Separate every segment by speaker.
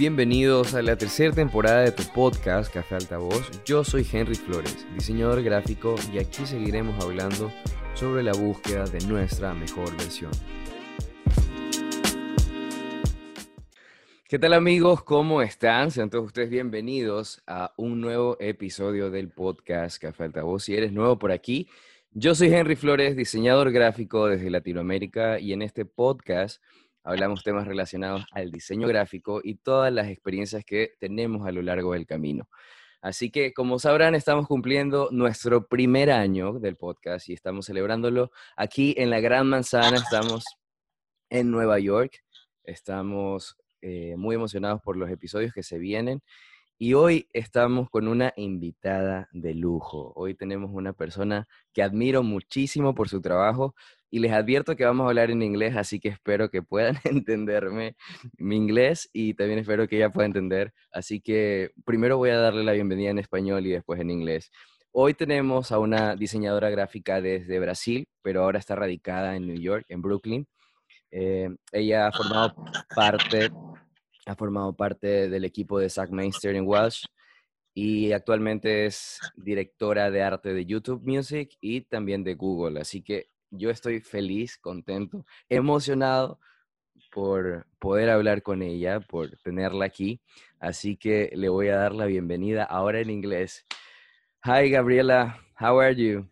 Speaker 1: Bienvenidos a la tercera temporada de tu podcast Café Altavoz. Yo soy Henry Flores, diseñador gráfico, y aquí seguiremos hablando sobre la búsqueda de nuestra mejor versión. ¿Qué tal amigos? ¿Cómo están? Sean todos ustedes bienvenidos a un nuevo episodio del podcast Café Altavoz. Si eres nuevo por aquí, yo soy Henry Flores, diseñador gráfico desde Latinoamérica y en este podcast hablamos temas relacionados al diseño gráfico y todas las experiencias que tenemos a lo largo del camino. Así que, como sabrán, estamos cumpliendo nuestro primer año del podcast y estamos celebrándolo aquí en la Gran Manzana. Estamos en Nueva York. Estamos eh, muy emocionados por los episodios que se vienen. Y hoy estamos con una invitada de lujo. Hoy tenemos una persona que admiro muchísimo por su trabajo, y les advierto que vamos a hablar en inglés, así que espero que puedan entenderme mi inglés y también espero que ella pueda entender. Así que primero voy a darle la bienvenida en español y después en inglés. Hoy tenemos a una diseñadora gráfica desde Brasil, pero ahora está radicada en New York, en Brooklyn. Eh, ella ha formado parte, ha formado parte del equipo de Zach Mainster en Welsh y actualmente es directora de arte de YouTube Music y también de Google. Así que yo estoy feliz, contento, emocionado por poder hablar con ella, por tenerla aquí. Así que le voy a dar la bienvenida ahora en inglés. Hi, Gabriela. How are you?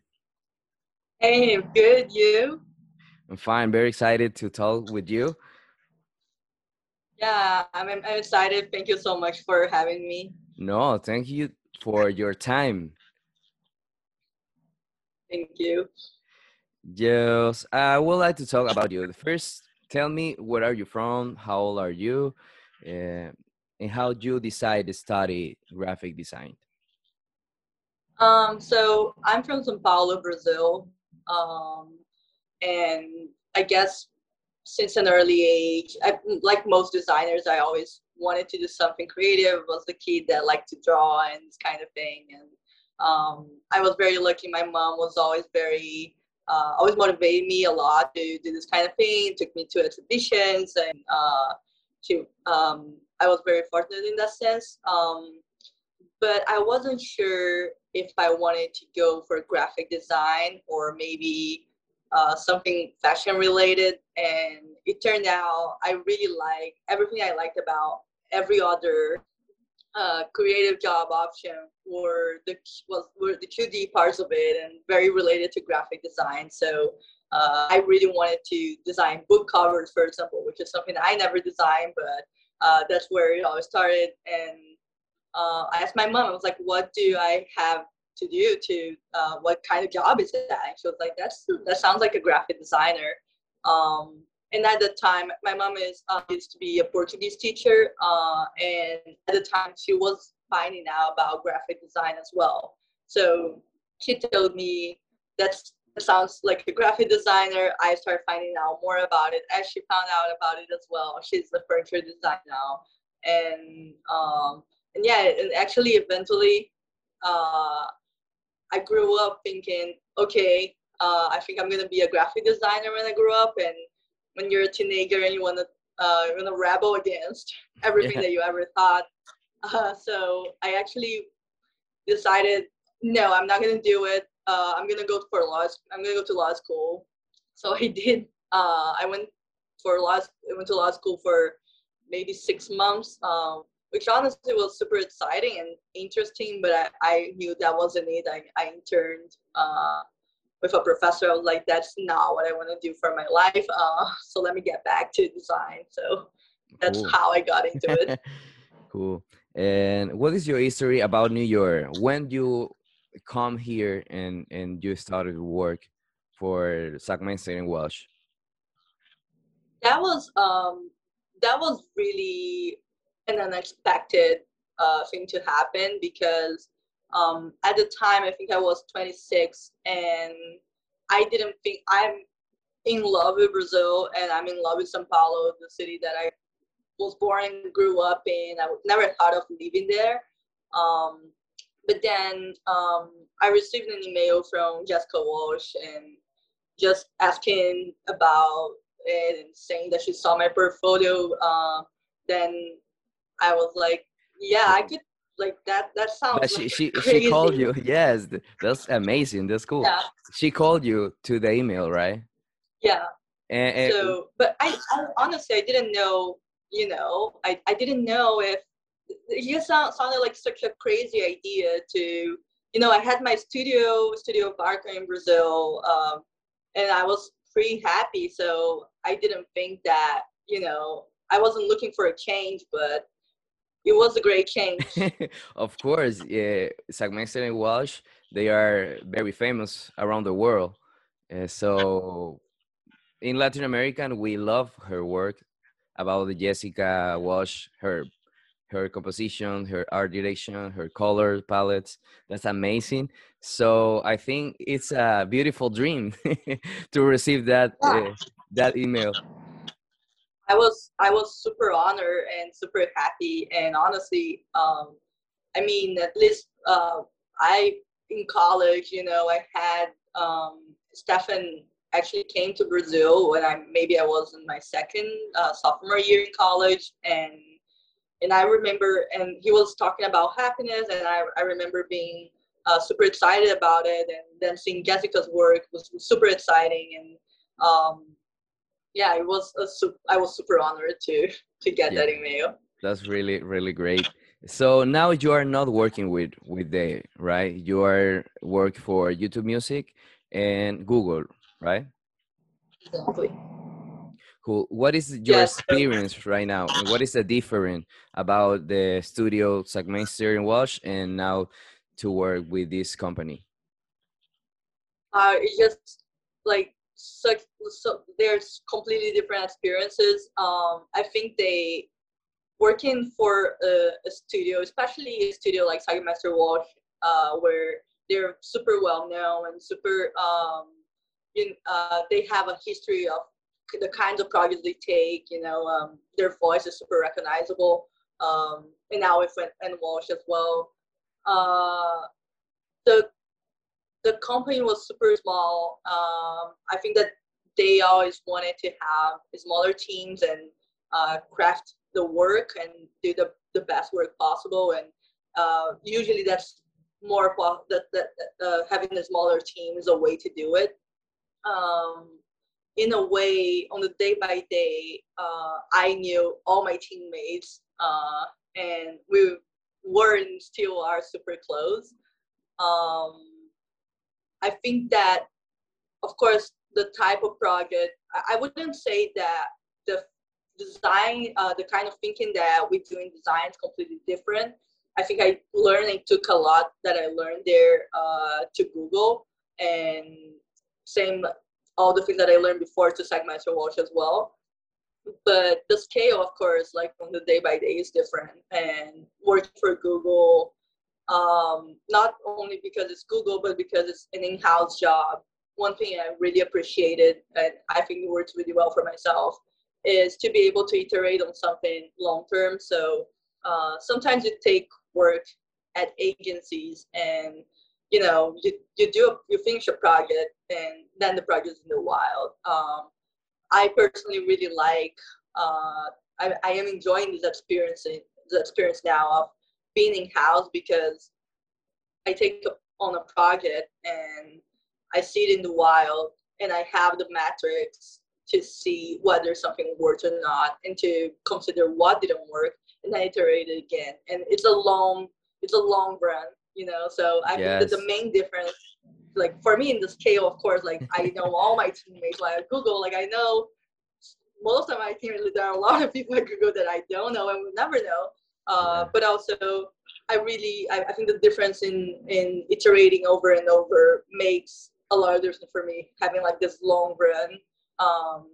Speaker 2: Hey, I'm good. You?
Speaker 1: I'm fine. Very excited to talk with you.
Speaker 2: Yeah, I'm, I'm excited. Thank you so much for having me.
Speaker 1: No, thank you for your time.
Speaker 2: Thank you.
Speaker 1: Yes, I would like to talk about you. First, tell me where are you from? How old are you? Uh, and how did you decide to study graphic design?
Speaker 2: Um, so I'm from São Paulo, Brazil, um, and I guess since an early age, I, like most designers, I always wanted to do something creative. Was the kid that liked to draw and this kind of thing, and um, I was very lucky. My mom was always very uh, always motivated me a lot to do this kind of thing. Took me to exhibitions, and uh, she, um, I was very fortunate in that sense. Um, but I wasn't sure if I wanted to go for graphic design or maybe uh, something fashion related. And it turned out I really like everything I liked about every other uh, creative job option were the was were the 2D parts of it and very related to graphic design. So uh, I really wanted to design book covers, for example, which is something I never designed, but uh, that's where it all started. And uh, I asked my mom, I was like, "What do I have to do to uh, what kind of job is that?" And she was like, "That's that sounds like a graphic designer." Um, and at the time my mom is uh, used to be a portuguese teacher uh, and at the time she was finding out about graphic design as well so she told me that sounds like a graphic designer i started finding out more about it as she found out about it as well she's a furniture designer now and um, and yeah and actually eventually uh, i grew up thinking okay uh, i think i'm going to be a graphic designer when i grow up and when you're a teenager and you want to uh, you want to rebel against everything yeah. that you ever thought. Uh, so I actually decided, no, I'm not gonna do it. Uh, I'm gonna go for law. I'm gonna go to law school. So I did. Uh, I went for law. I went to law school for maybe six months, um, which honestly was super exciting and interesting. But I, I knew that wasn't it. I, I interned uh, with a professor. I was like, that's not what I want to do for my life. Uh, so let me get back to design. So that's cool. how I got into it.
Speaker 1: cool. And what is your history about New York? When you come here and and you started work for Sagmeister in Walsh?
Speaker 2: That was um that was really an unexpected uh, thing to happen because um, at the time, I think I was 26, and I didn't think I'm in love with Brazil, and I'm in love with São Paulo, the city that I was born and grew up in. I never thought of living there. Um, but then um, I received an email from Jessica Walsh and just asking about it and saying that she saw my portfolio. Uh, then I was like, yeah, I could like that. That sounds.
Speaker 1: But she
Speaker 2: like
Speaker 1: she
Speaker 2: crazy.
Speaker 1: she called you. Yes, that's amazing. That's cool.
Speaker 2: Yeah,
Speaker 1: She called you to the email, right?
Speaker 2: yeah.
Speaker 1: And, and
Speaker 2: so but I, I honestly i didn't know you know i, I didn't know if it just sound, sounded like such a crazy idea to you know i had my studio studio barca in brazil um, and i was pretty happy so i didn't think that you know i wasn't looking for a change but it was a great change
Speaker 1: of course, yeah, Sagmeister and Walsh, they are very famous around the world. Uh, so in Latin America, we love her work about the Jessica Walsh, her her composition, her art direction, her color palettes. That's amazing. So I think it's a beautiful dream to receive that
Speaker 2: Yeah.
Speaker 1: uh, that email.
Speaker 2: I was I was super honored and super happy. And honestly um I mean at least uh I in college you know I had um Stefan actually came to Brazil when I maybe I was in my second uh, sophomore year in college. And and I remember and he was talking about happiness. And I, I remember being uh, super excited about it. And then seeing Jessica's work was super exciting. And um, yeah, it was a su- I was super honored to to get
Speaker 1: Yeah.
Speaker 2: that email.
Speaker 1: That's really really great. So now you are not working with with the right. You are work for YouTube Music and Google, right?
Speaker 2: Exactly.
Speaker 1: Cool. What is your
Speaker 2: Yes.
Speaker 1: experience right now, what is the difference about the studio Sagmeister in Walsh and now to work with this company?
Speaker 2: Uh, it's just like such so there's completely different experiences. Um, I think they working for a, a studio, especially a studio like Master Walsh, uh, where they're super well known and super um, in, uh, they have a history of the kinds of projects they take. You know, um, their voice is super recognizable. Um, and now with and Walsh as well. Uh, the the company was super small. Um, I think that they always wanted to have smaller teams and uh, craft the work and do the, the best work possible. And uh, usually that's more that, that, uh, having a smaller team is a way to do it. Um, in a way, on the day by day, uh, I knew all my teammates, uh, and we were and still are super close. Um, I think that, of course, the type of project, I, wouldn't say that the design, uh, the kind of thinking that we do in design is completely different. I think I learned and took a lot that I learned there uh, to Google, and same all the things that I learned before to Sagmeister Walsh as well. But the scale, of course, like from the day by day is different. And working for Google, um, not only because it's Google, but because it's an in-house job. One thing I really appreciated, and I think it works really well for myself, is to be able to iterate on something long term. So uh, sometimes you take work at agencies, and you know you, you do you finish a project, and then the project is in the wild. Um, I personally really like. Uh, I, I am enjoying this experience, the experience now of being in house because I take on a project and I see it in the wild and I have the metrics to see whether something worked or not and to consider what didn't work and then iterate it again. And it's a long it's a long run, you know. So I
Speaker 1: Yes.
Speaker 2: think that the main difference like for me in the scale of course like I know all my teammates like at Google like I know most of my teammates there are a lot of people at Google that I don't know and will never know uh, but also I really I, I think the difference in in iterating over and over makes a lot of difference for me having like this long run um,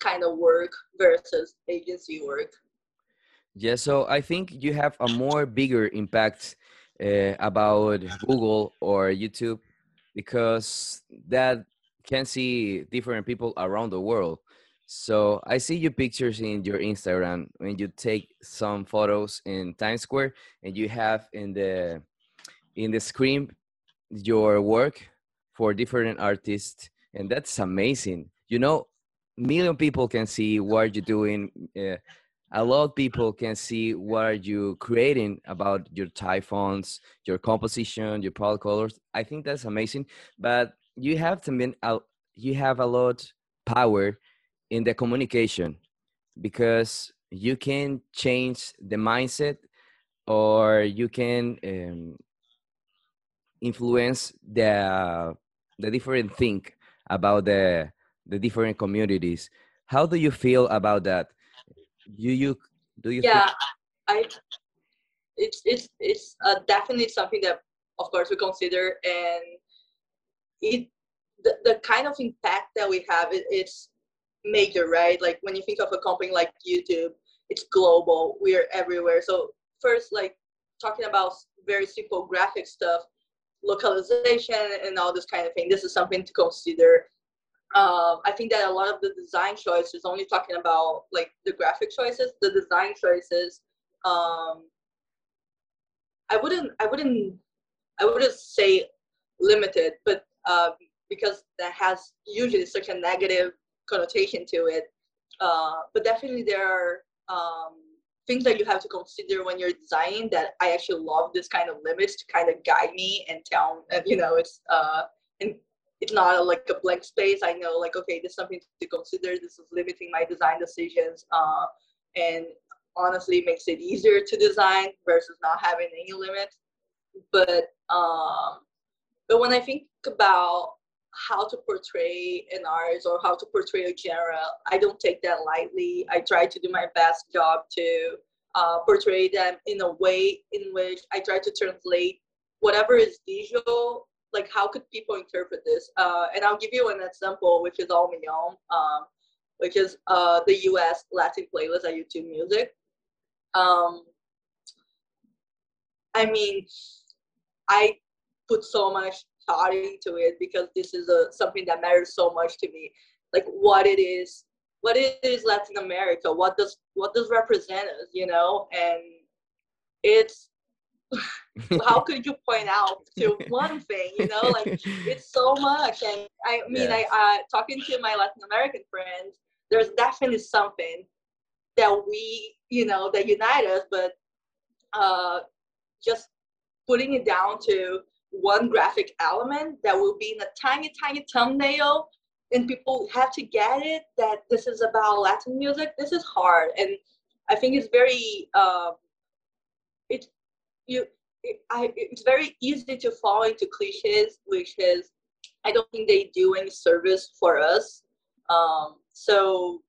Speaker 2: kind of work versus agency work.
Speaker 1: Yeah, so I think you have a more bigger impact uh, about Google or YouTube because that can see different people around the world. So I see your pictures in your Instagram when you take some photos in Times Square and you have in the in the screen your work for different artists and that's amazing. You know, million people can see what you're doing. Uh, a lot of people can see what are you creating about your typhoons, your composition, your product colors. I think that's amazing. But you have to mean you have a lot power in the communication because you can change the mindset or you can um, influence the the different thing about the the different communities. How do you feel about that? You you do you
Speaker 2: yeah think- i it's it's it's uh, definitely something that of course we consider and it the, the kind of impact that we have it, it's major right? Like when you think of a company like youtube it's global. We're everywhere. So first like talking about very simple graphic stuff localization and all this kind of thing this is something to consider. Um, I think that a lot of the design choices, only talking about like the graphic choices, the design choices, um, I wouldn't, I wouldn't, I wouldn't say limited, but uh, because that has usually such a negative connotation to it. Uh, but definitely there are um, things that you have to consider when you're designing that I actually love this kind of limits to kind of guide me and tell, you know, it's, uh, and it's not a, like a blank space. I know like, okay, this is something to consider. This is limiting my design decisions. Uh, and honestly makes it easier to design versus not having any limits. But, um, but when I think about how to portray an artist or how to portray a genre, I don't take that lightly. I try to do my best job to uh, portray them in a way in which I try to translate whatever is visual like how could people interpret this? Uh, and I'll give you an example, which is All Million, um, which is uh, the U.S. Latin playlist at YouTube Music. Um, I mean, I put so much thought into it because this is a, something that matters so much to me. Like what it is, what it is Latin America, what does what does represent us, you know? And it's how could you point out to one thing you know like it's so much and i mean yes. i uh, talking to my latin american friends there's definitely something that we you know that unite us but uh just putting it down to one graphic element that will be in a tiny tiny thumbnail and people have to get it that this is about latin music. This is hard and i think it's very uh, it you it, I, it's very easy to fall into cliches which is i don't think they do any service for us. Um, so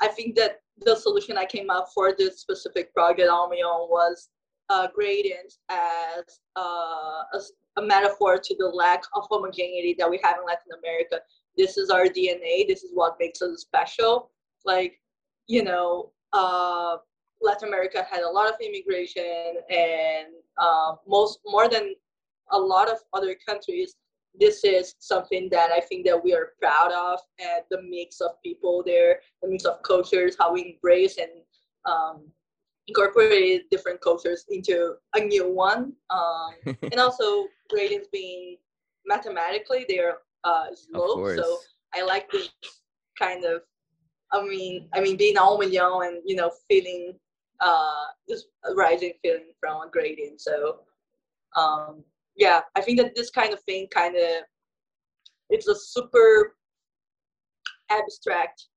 Speaker 2: i think that the solution i came up for this specific project on my own was uh, gradient as uh, a, a metaphor to the lack of homogeneity that we have in latin america. This is our dna this is what makes us special. Like you know uh, Latin America had a lot of immigration, and uh, most more than a lot of other countries, this is something that I think that we are proud of, and the mix of people there, the mix of cultures, how we embrace and um, incorporate different cultures into a new one, um, and also gradients being mathematically they're uh, slow, so I like this kind of I mean, I mean, being all million and you know, feeling uh, just rising feeling from a gradient. So um, yeah, I think that this kind of thing kind of it's a super abstract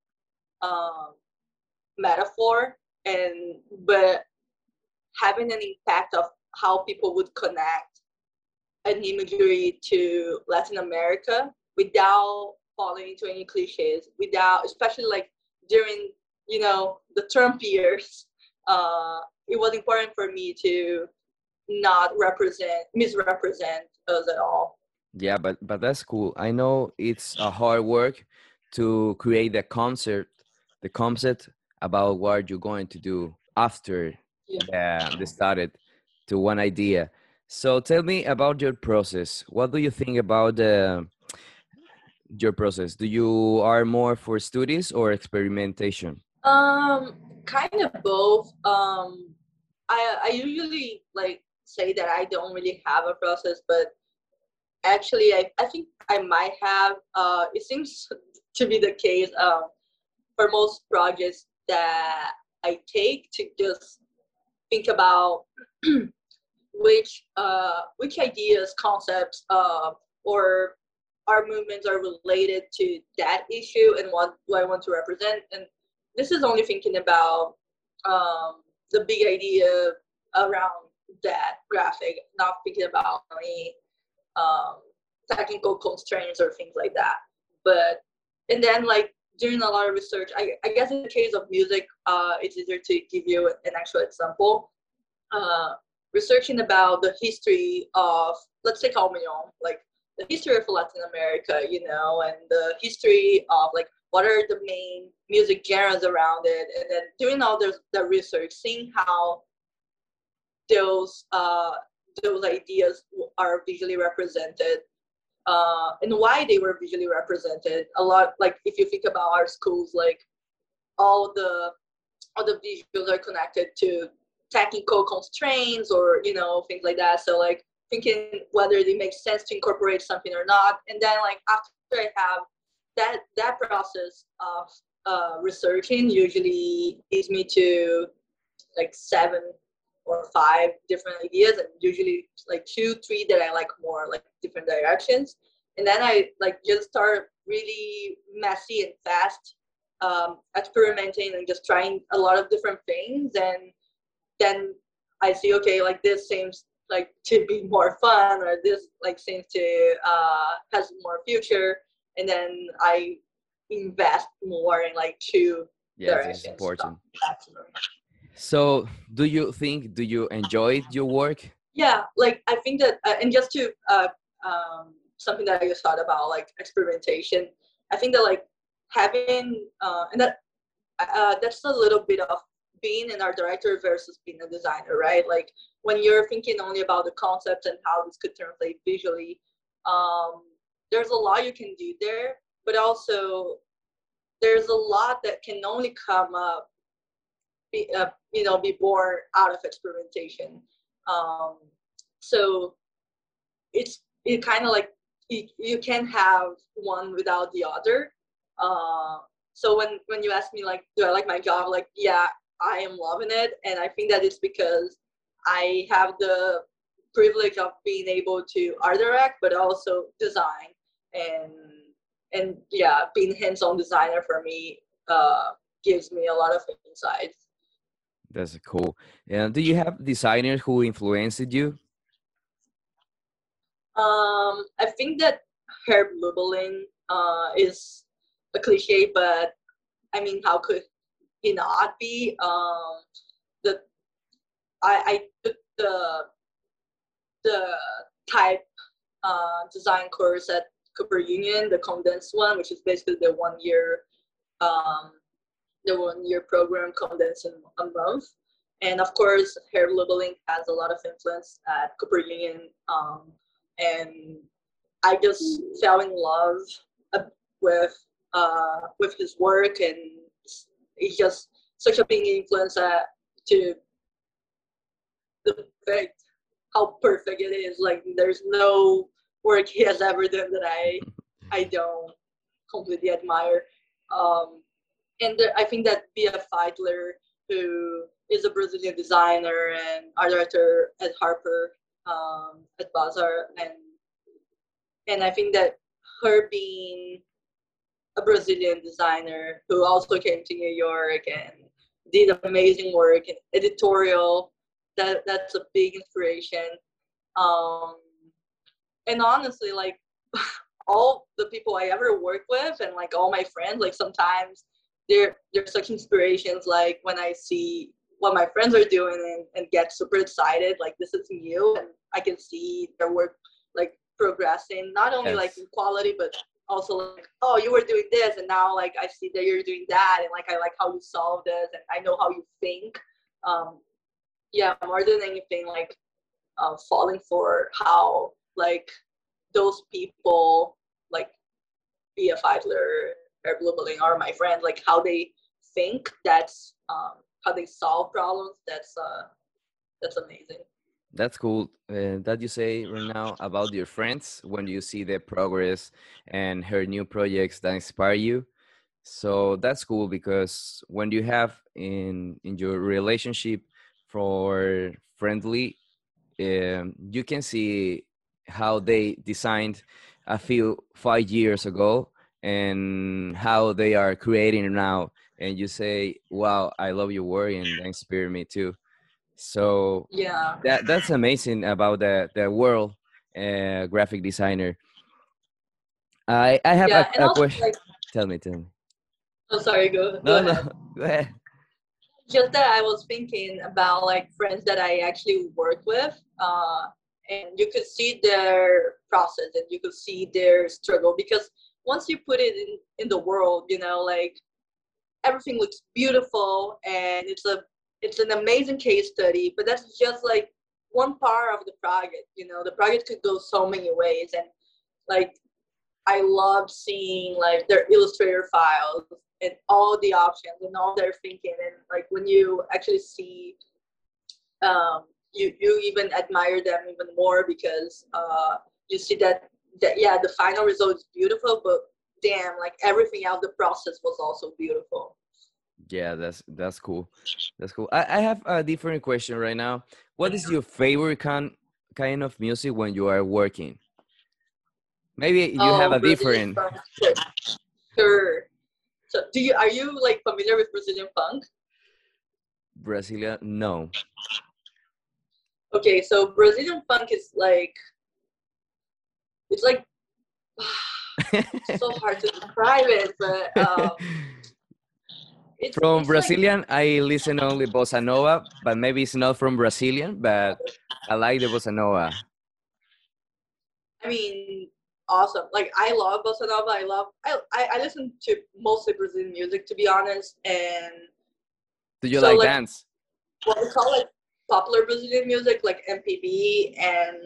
Speaker 2: um, metaphor, and but having an impact of how people would connect an imagery to Latin America without falling into any cliches, without especially like during you know the Trump years uh, it was important for me to not represent misrepresent us at all.
Speaker 1: Yeah but but that's cool. I know it's a hard work to create the concept the concept about what you're going to do after yeah. the, the started to one idea so tell me about your process what do you think about uh, your process do you are more for studies or experimentation
Speaker 2: um kind of both. Um, I I usually like say that I don't really have a process, but actually I, I think I might have. Uh, it seems to be the case um, for most projects that I take to just think about which uh, which ideas, concepts, uh, or our movements are related to that issue and what do I want to represent. And this is only thinking about um, the big idea around that graphic, not thinking about any um, technical constraints or things like that. But and then like doing a lot of research, I, I guess in the case of music, uh, it's easier to give you an actual example. Uh, researching about the history of let's say Calmillon, like the history of Latin America, you know, and the history of like what are the main music genres around it, and then doing all the, the research, seeing how those uh, those ideas are visually represented uh, and why they were visually represented. A lot, like if you think about our schools, like all the all the visuals are connected to technical constraints or you know things like that. So like thinking whether it makes sense to incorporate something or not, and then like after I have that that process of uh, researching usually leads me to like seven or five different ideas and usually like two three that i like more like different directions. And then i like just start really messy and fast um, experimenting and just trying a lot of different things. And then i see okay like this seems like to be more fun or this like seems to uh, has more future. And then i invest more in like two
Speaker 1: yeah
Speaker 2: directions.
Speaker 1: it's important so, do you think do you enjoy your work?
Speaker 2: Yeah, like I think that, uh, and just to uh, um, something that I just thought about, like experimentation. I think that like having uh, and that uh, that's a little bit of being an art director versus being a designer, right? Like when you're thinking only about the concept and how this could translate visually, um, there's a lot you can do there, but also there's a lot that can only come up be, uh, you know, be born out of experimentation. Um, so it's it kind of like you, you can have one without the other. Uh, so when when you ask me like, do I like my job? Like, yeah, I am loving it, and I think that it's because I have the privilege of being able to art direct, but also design, and and yeah, being hands-on designer for me uh, gives me a lot of insights.
Speaker 1: That's cool. And do you have designers who influenced you?
Speaker 2: Um, I think that Herb Lubalin uh, is a cliche, but I mean, how could he not be? Um, the I, I took the the type uh, design course at Cooper Union, the condensed one, which is basically the one year um, the one year program condensed in a month. And of course, Herb Lubalin has a lot of influence at Cooper Union. Um, and I just fell in love uh, with uh, with his work, and he's just such a big influence uh, to the fact how perfect it is. Like there's no work he has ever done that I I don't completely admire. Um, and I think that Bea Feitler, who is a Brazilian designer and art director at Harper, um, at Bazaar, and and I think that her being a Brazilian designer who also came to New York and did amazing work in editorial, that that's a big inspiration. Um, and honestly, like all the people I ever work with and like all my friends, like sometimes they're they're such inspirations like when i see what my friends are doing and, and get super excited like this is new and i can see their work like progressing not only yes. like in quality but also like oh you were doing this and now like i see that you're doing that and like i like how you solve this and i know how you think um yeah more than anything like uh, falling for how like those people like Bea Herb Lubalin are my friends, like how they think, that's um, how they solve problems. That's uh, that's amazing.
Speaker 1: That's cool. Uh, that you say right now about your friends when you see their progress and her new projects that inspire you. so that's cool because when you have in in your relationship for friendly um, you can see how they designed a few five years ago and how they are creating now and you say wow i love your work and that inspired me too. So
Speaker 2: yeah.
Speaker 1: that that's amazing about the the world uh, graphic designer. I i have
Speaker 2: yeah
Speaker 1: a, a question
Speaker 2: like,
Speaker 1: tell me tell me.
Speaker 2: Oh sorry go,
Speaker 1: no
Speaker 2: go
Speaker 1: no
Speaker 2: ahead.
Speaker 1: go ahead.
Speaker 2: Just that I was thinking about like friends that I actually work with, uh, and you could see their process and you could see their struggle because once you put it in in the world, you know, like everything looks beautiful and it's a it's an amazing case study, but that's just like one part of the project. You know, the project could go so many ways, and like I love seeing like their Illustrator files and all the options and all their thinking and like when you actually see um, you you even admire them even more because uh, you see that that yeah the final result is beautiful but damn like everything else the process was also beautiful.
Speaker 1: Yeah that's that's cool. That's cool. I, I have a different question right now. What is your favorite kind kind of music when you are working? Maybe you
Speaker 2: oh,
Speaker 1: have a
Speaker 2: Brazilian
Speaker 1: different.
Speaker 2: funk. sure. So do you are you like familiar with brazilian funk?
Speaker 1: Brazilian? No.
Speaker 2: okay so brazilian funk is like it's like so hard to describe it but um, it's,
Speaker 1: from
Speaker 2: it's
Speaker 1: Brazilian,
Speaker 2: like,
Speaker 1: I listen only bossa nova, but maybe it's not from Brazilian, but I like the bossa nova.
Speaker 2: I mean, awesome. Like I love bossa nova. I love. I I, I listen to mostly Brazilian music to be honest, and
Speaker 1: Do you
Speaker 2: So,
Speaker 1: like
Speaker 2: like-
Speaker 1: dance?
Speaker 2: what we call like popular Brazilian music, like MPB and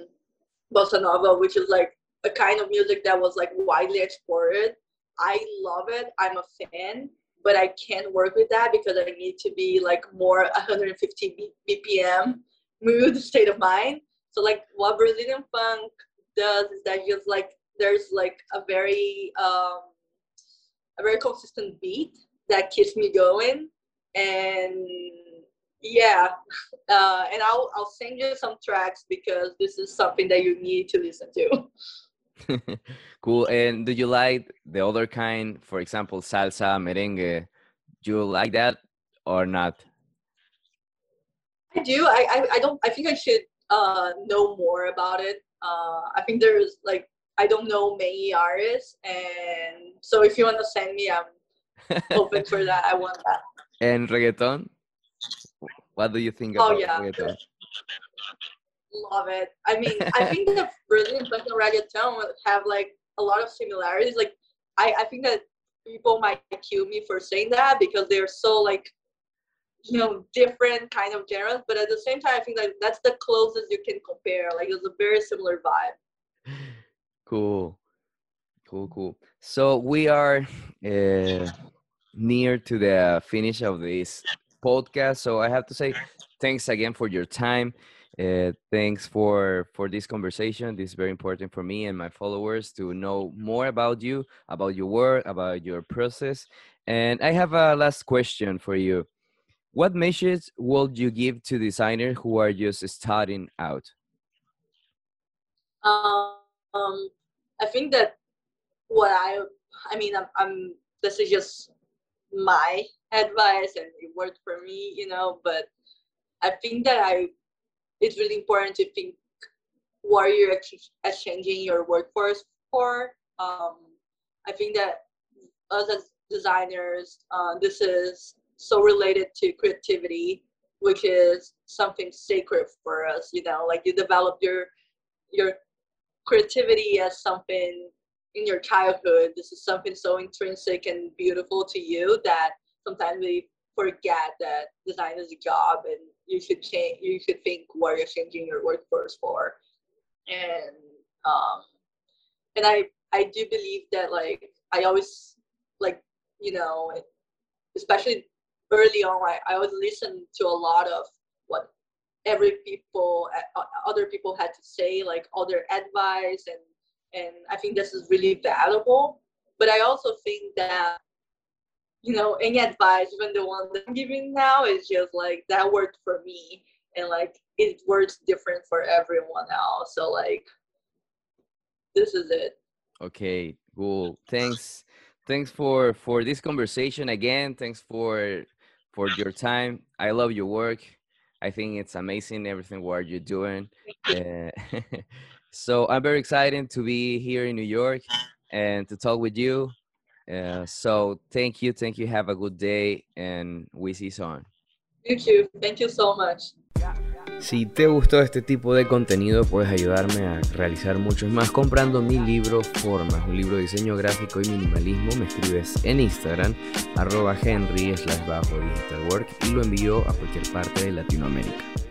Speaker 2: bossa nova, which is like a kind of music that was like widely exported. I love it. I'm a fan, but I can't work with that because I need to be like more 150 BPM mood state of mind. So like what Brazilian funk does is that just like there's like a very um, a very consistent beat that keeps me going and yeah uh, and I'll I'll send you some tracks because this is something that you need to listen to.
Speaker 1: cool. And do you like the other kind, for example, salsa, merengue? Do you like that or not?
Speaker 2: I do. I, I, I don't. I think I should uh, know more about it. Uh, I think there's like I don't know many artists, and so if you want to send me, I'm open for that. I want that.
Speaker 1: and reggaeton? What do you think
Speaker 2: Oh,
Speaker 1: about
Speaker 2: yeah.
Speaker 1: reggaeton?
Speaker 2: Love it. I mean, I think that Brazilian funk and reggaeton have like a lot of similarities. Like, I, I think that people might kill me for saying that because they're so like, you know, different kind of genres. But at the same time, I think that that's the closest you can compare. Like, it's a very similar vibe.
Speaker 1: Cool, cool, cool. So we are uh, near to the finish of this podcast. So I have to say thanks again for your time. Uh, thanks for for this conversation. This is very important for me and my followers to know more about you, about your work, about your process. And I have a last question for you. What message would you give to designers who are just starting out?
Speaker 2: Um, I think that what I, I mean, I'm, I'm, this is just my advice and it worked for me, you know, but I think that I, it's really important to think what you're ex- exchanging your workforce for. Um, I think that us as designers, uh, this is so related to creativity, which is something sacred for us, you know, like you develop your, your creativity as something in your childhood this is something so intrinsic and beautiful to you that sometimes we forget that design is a job and you should change you should think what you're changing your workforce for. And um and i i do believe that like i always like you know especially early on i, I always listen to a lot of what every people uh, other people had to say like all their advice and and i think this is really valuable. But i also think that you know any advice even the one that i'm giving now is just like that worked for me and like it works different for everyone else. So like this is it.
Speaker 1: Okay cool. Thanks thanks for for this conversation again. Thanks for for your time. I love your work. I think it's amazing everything what you're doing. Uh, so i'm very excited to be here in new york and to talk with you uh, so thank you, thank you. Have a good day, and we see you soon.
Speaker 2: You too. Thank you so much.
Speaker 1: Si te gustó este tipo de contenido, puedes ayudarme a realizar muchos más comprando mi libro Formas, un libro de diseño gráfico y minimalismo. Me escribes en Instagram, arroba henry slash bajo digital work y lo envío a cualquier parte de Latinoamérica.